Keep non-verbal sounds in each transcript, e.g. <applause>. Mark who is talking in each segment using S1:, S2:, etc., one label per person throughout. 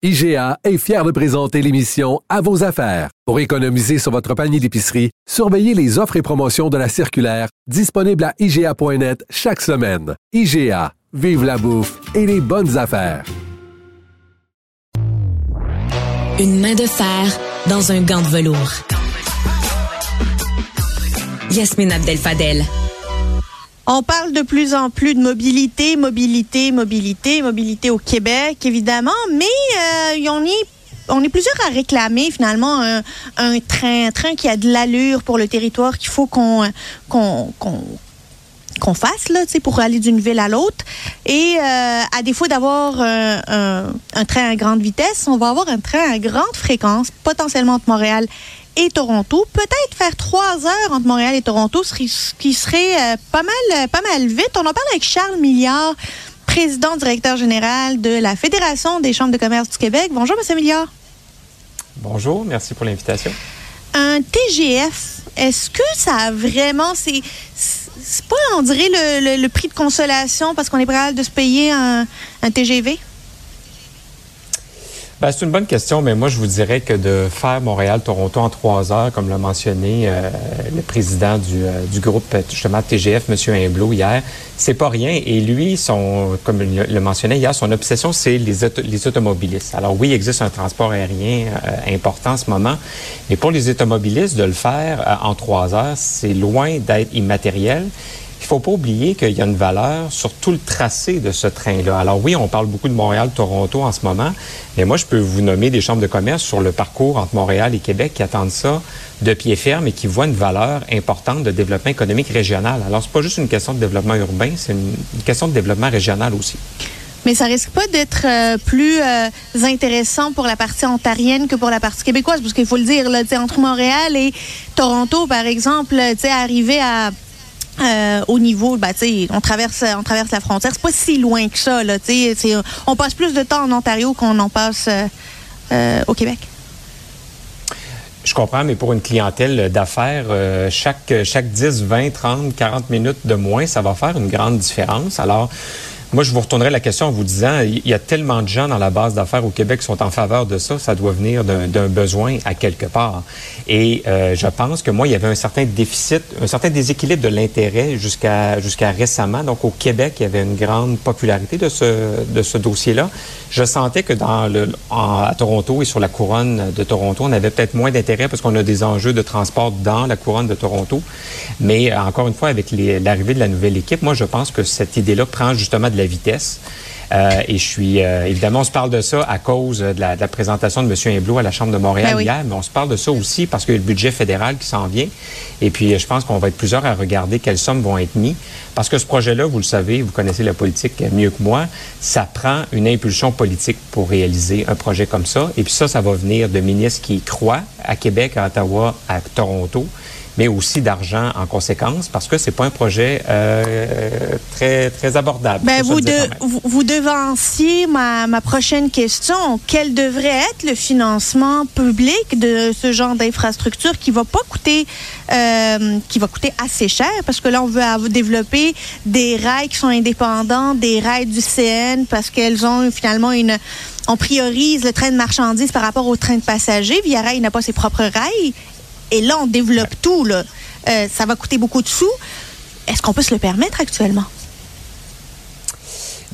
S1: IGA est fier de présenter l'émission À vos affaires. Pour économiser sur votre panier d'épicerie, surveillez les offres et promotions de la circulaire disponible à IGA.net chaque semaine. IGA, vive la bouffe et les bonnes affaires.
S2: Une main de fer dans un gant de velours. Yasmine Abdel Fadel.
S3: On parle de plus en plus de mobilité, mobilité, mobilité, mobilité au Québec, évidemment, mais euh, on est plusieurs à réclamer finalement un, train, un train qui a de l'allure pour le territoire qu'il faut qu'on fasse pour aller d'une ville à l'autre. Et euh, à défaut d'avoir un, un, train à grande vitesse, on va avoir un train à grande fréquence, potentiellement entre Montréal et Toronto. Peut-être faire trois heures entre Montréal et Toronto, ce qui serait euh, pas mal, euh, pas mal vite. On en parle avec Charles Milliard, président directeur général de la Fédération des chambres de commerce du Québec. Bonjour, Monsieur Milliard.
S4: Bonjour, merci pour l'invitation.
S3: Un TGF, est-ce que ça a vraiment, c'est, c'est pas, on dirait, le, prix de consolation parce qu'on est prêt de se payer un TGV?
S4: Ben, c'est une bonne question, mais moi, je vous dirais que de faire Montréal-Toronto en trois heures, comme l'a mentionné euh, le président du, euh, du, groupe, justement, TGF, M. Humblot, hier, c'est pas rien. Et lui, son, comme il le mentionnait hier, son obsession, c'est les, automobilistes. Alors oui, il existe un transport aérien euh, important en ce moment, mais pour les automobilistes, de le faire en trois heures, c'est loin d'être immatériel. Faut pas oublier qu'il y a une valeur sur tout le tracé de ce train-là. Alors oui, on parle beaucoup de Montréal-Toronto en ce moment, mais moi, je peux vous nommer des chambres de commerce sur le parcours entre Montréal et Québec qui attendent ça de pied ferme et qui voient une valeur importante de développement économique régional. Alors, c'est pas juste une question de développement urbain, c'est une, question de développement régional aussi.
S3: Mais ça risque pas d'être euh, plus euh, intéressant pour la partie ontarienne que pour la partie québécoise, parce qu'il faut le dire, entre Montréal et Toronto, par exemple, arriver à euh, au niveau, bah, on traverse, on traverse la frontière. C'est pas si loin que ça. Là, on passe plus de temps en Ontario qu'on en passe euh, euh, au Québec.
S4: Je comprends, mais pour une clientèle d'affaires, chaque, chaque 10, 20, 30, 40 minutes de moins, ça va faire une grande différence. Alors, moi, je vous retournerai la question en vous disant, il y a tellement de gens dans la base d'affaires au Québec qui sont en faveur de ça, ça doit venir d'un besoin à quelque part. Et euh, je pense que moi, il y avait un certain déficit, un certain déséquilibre de l'intérêt jusqu'à jusqu'à récemment. Donc, au Québec, il y avait une grande popularité de ce, de ce dossier-là. Je sentais que dans le, à Toronto et sur la couronne de Toronto, on avait peut-être moins d'intérêt parce qu'on a des enjeux de transport dans la couronne de Toronto. Mais encore une fois, avec l'arrivée de la nouvelle équipe, moi, je pense que cette idée-là prend justement de la vitesse. Euh, et je suis euh, évidemment, on se parle de ça à cause de la, présentation de M. Hublot à la Chambre de Montréal ben hier, mais on se parle de ça aussi parce qu'il y a le budget fédéral qui s'en vient. Et puis, je pense qu'on va être plusieurs à regarder quelles sommes vont être mises. Parce que ce projet-là, vous le savez, vous connaissez la politique mieux que moi, ça prend une impulsion politique pour réaliser un projet comme ça. Et puis ça, ça va venir de ministres qui croient à Québec, à Ottawa, à Toronto mais aussi d'argent en conséquence, parce que c'est pas un projet euh, très très abordable.
S3: Ben, vous, vous, devanciez ma, ma prochaine question. Quel devrait être le financement public de ce genre d'infrastructure qui va pas coûter euh, qui va coûter assez cher, parce que là on veut développer des rails qui sont indépendants des rails du CN, parce qu'elles ont finalement une on priorise le train de marchandises par rapport au train de passagers. Via Rail n'a pas ses propres rails et là, on développe tout. Là. Euh, ça va coûter beaucoup de sous. Est-ce qu'on peut se le permettre actuellement?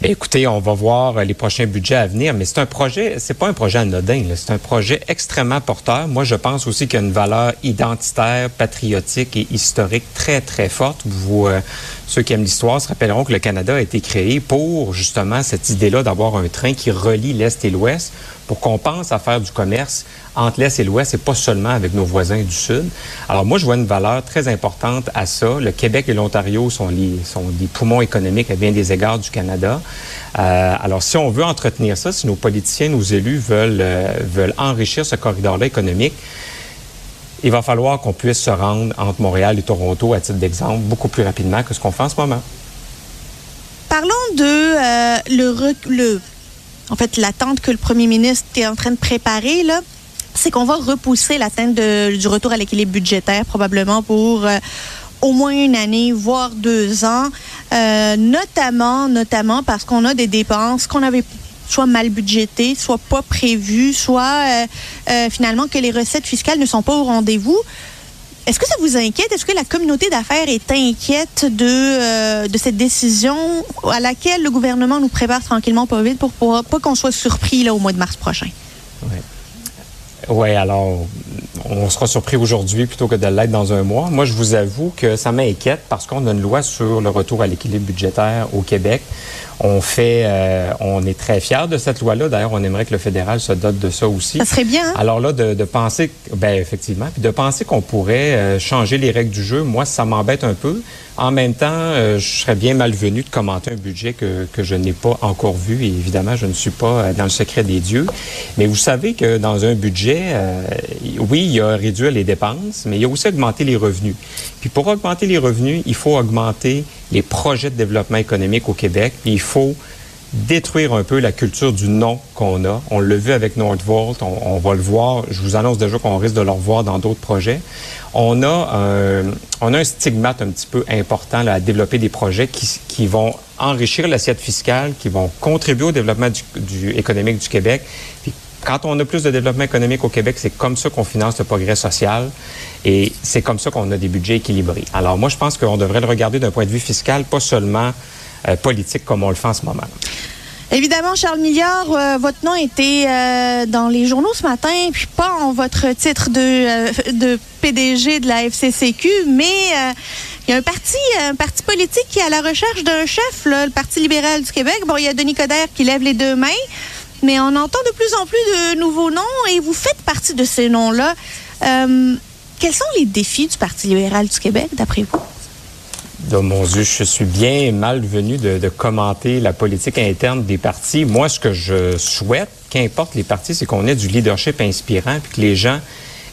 S4: Ben, écoutez, on va voir les prochains budgets à venir, mais c'est un projet, c'est pas un projet anodin, c'est un projet extrêmement porteur. Moi, je pense aussi qu'il y a une valeur identitaire, patriotique et historique très, très forte. Vous, euh, ceux qui aiment l'histoire se rappelleront que le Canada a été créé pour justement cette idée-là d'avoir un train qui relie l'Est et l'Ouest pour qu'on pense à faire du commerce entre l'Est et l'Ouest et pas seulement avec nos voisins du Sud. Alors moi, je vois une valeur très importante à ça. Le Québec et l'Ontario sont, des poumons économiques à bien des égards du Canada. Euh, alors si on veut entretenir ça, si nos politiciens, nos élus veulent, euh, veulent enrichir ce corridor-là économique, il va falloir qu'on puisse se rendre entre Montréal et Toronto, à titre d'exemple, beaucoup plus rapidement que ce qu'on fait en ce moment.
S3: Parlons de euh, le, l'attente que le premier ministre est en train de préparer, là. C'est qu'on va repousser l'atteinte du retour à l'équilibre budgétaire, probablement pour euh, au moins une année, voire deux ans, euh, notamment, notamment parce qu'on a des dépenses qu'on avait soit mal budgété, soit pas prévu, soit finalement que les recettes fiscales ne sont pas au rendez-vous. Est-ce que ça vous inquiète? Est-ce que la communauté d'affaires est inquiète de, euh, de cette décision à laquelle le gouvernement nous prépare tranquillement pas vite pour, pas qu'on soit surpris là, au mois de mars prochain?
S4: Oui. Oui, alors, on sera surpris aujourd'hui plutôt que de l'être dans un mois. Moi, je vous avoue que ça m'inquiète parce qu'on a une loi sur le retour à l'équilibre budgétaire au Québec. On fait, euh, on est très fiers de cette loi-là. D'ailleurs, on aimerait que le fédéral se dote de ça aussi.
S3: Ça serait bien. Hein?
S4: Alors là, de, de, penser, ben effectivement, puis de penser qu'on pourrait euh, changer les règles du jeu, moi, ça m'embête un peu. En même temps, euh, je serais bien malvenu de commenter un budget que, que je n'ai pas encore vu. Et évidemment, je ne suis pas dans le secret des dieux. Mais vous savez que dans un budget, oui, il y a réduire les dépenses, mais il y a aussi augmenter les revenus. Puis pour augmenter les revenus, il faut augmenter les projets de développement économique au Québec. il faut détruire un peu la culture du non qu'on a. On l'a vu avec Nordvolt, on, on, va le voir. Je vous annonce déjà qu'on risque de le revoir dans d'autres projets. On a, un, on a un stigmate un petit peu important à développer des projets qui, qui vont enrichir l'assiette fiscale, qui vont contribuer au développement du, du économique du Québec, puis quand on a plus de développement économique au Québec, c'est comme ça qu'on finance le progrès social et c'est comme ça qu'on a des budgets équilibrés. Alors moi, je pense qu'on devrait le regarder d'un point de vue fiscal, pas seulement euh, politique comme on le fait en ce moment.
S3: Évidemment, Charles Milliard, euh, votre nom était euh, dans les journaux ce matin, puis pas en votre titre de, PDG de la FCCQ, mais il y a un parti, un parti politique qui est à la recherche d'un chef, le Parti libéral du Québec. Bon, il y a Denis Coderre qui lève les deux mains mais on entend de plus en plus de nouveaux noms et vous faites partie de ces noms-là. Euh, quels sont les défis du Parti libéral du Québec, d'après vous?
S4: Oh mon Dieu, je suis bien malvenu de, de commenter la politique interne des partis. Moi, ce que je souhaite, qu'importe les partis, c'est qu'on ait du leadership inspirant puis que les gens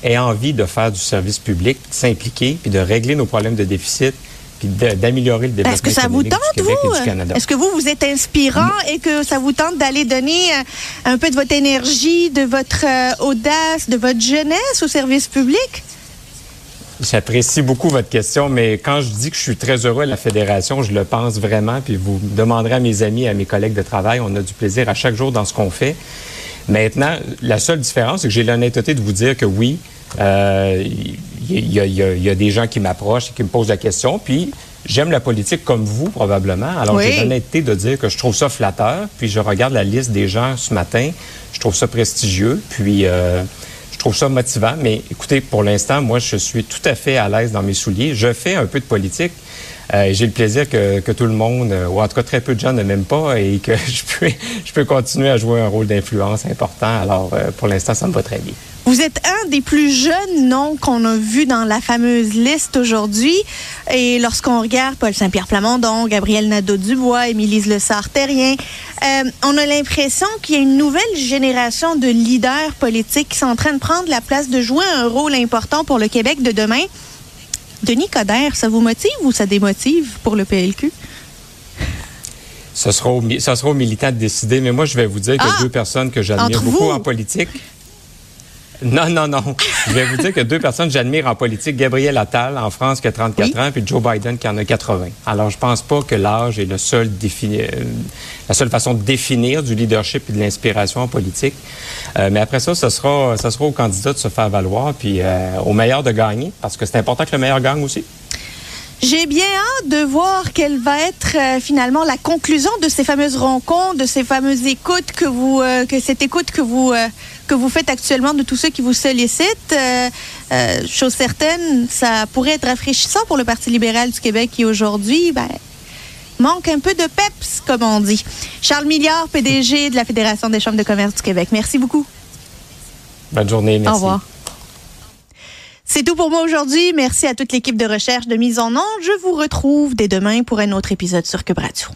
S4: aient envie de faire du service public, s'impliquer puis de régler nos problèmes de déficit d'améliorer le développement
S3: Est-ce que ça vous tente, vous? Est-ce que vous, vous êtes inspirant et que ça vous tente d'aller donner euh, un peu de votre énergie, de votre euh, audace, de votre jeunesse au service public?
S4: J'apprécie beaucoup votre question, mais quand je dis que je suis très heureux à la Fédération, je le pense vraiment, puis vous demanderez à mes amis, à mes collègues de travail, on a du plaisir à chaque jour dans ce qu'on fait. Maintenant, la seule différence, c'est que j'ai l'honnêteté de vous dire que oui, euh, il y, y, y, a des gens qui m'approchent et qui me posent la question. Puis, j'aime la politique comme vous, probablement. Alors, oui. j'ai l'honnêteté de dire que je trouve ça flatteur. Puis, je regarde la liste des gens ce matin. Je trouve ça prestigieux. Puis, euh, je trouve ça motivant. Mais écoutez, pour l'instant, moi, je suis tout à fait à l'aise dans mes souliers. Je fais un peu de politique. Euh, j'ai le plaisir que, que, tout le monde, ou en tout cas très peu de gens ne m'aiment pas et que <laughs> je peux, je peux continuer à jouer un rôle d'influence important. Alors, euh, pour l'instant, ça me va très bien.
S3: Vous êtes un des plus jeunes noms qu'on a vu dans la fameuse liste aujourd'hui. Et lorsqu'on regarde Paul Saint-Pierre Plamondon, Gabriel Nadeau-Dubois, Émilise Le Sartérien, euh, on a l'impression qu'il y a une nouvelle génération de leaders politiques qui sont en train de prendre la place de jouer un rôle important pour le Québec de demain. Denis Coderre, ça vous motive ou ça démotive pour le PLQ?
S4: Ce sera, au, ça sera aux militants de décider, mais moi, je vais vous dire que ah, deux personnes que j'admire beaucoup vous? en politique, <laughs> non, non, non. Je vais vous dire que deux personnes que j'admire en politique, Gabriel Attal en France qui a 34 oui. ans, puis Joe Biden qui en a 80. Alors, je pense pas que l'âge est le seul défini, euh, la seule façon de définir du leadership et de l'inspiration en politique. Euh, mais après ça, ce sera, ça sera aux candidats de se faire valoir, puis euh, au meilleur de gagner, parce que c'est important que le meilleur gagne aussi.
S3: J'ai bien hâte de voir quelle va être euh, finalement la conclusion de ces fameuses rencontres, de ces fameuses écoutes que vous, euh, que cette écoute que vous, euh, que vous faites actuellement de tous ceux qui vous sollicitent. Euh, chose certaine, ça pourrait être rafraîchissant pour le Parti libéral du Québec qui aujourd'hui, ben, manque un peu de peps, comme on dit. Charles Milliard, PDG de la Fédération des chambres de commerce du Québec. Merci beaucoup.
S4: Bonne journée, merci.
S3: Au revoir. C'est tout pour moi aujourd'hui. Merci à toute l'équipe de recherche de mise en onde. Je vous retrouve dès demain pour un autre épisode sur Cube Radio.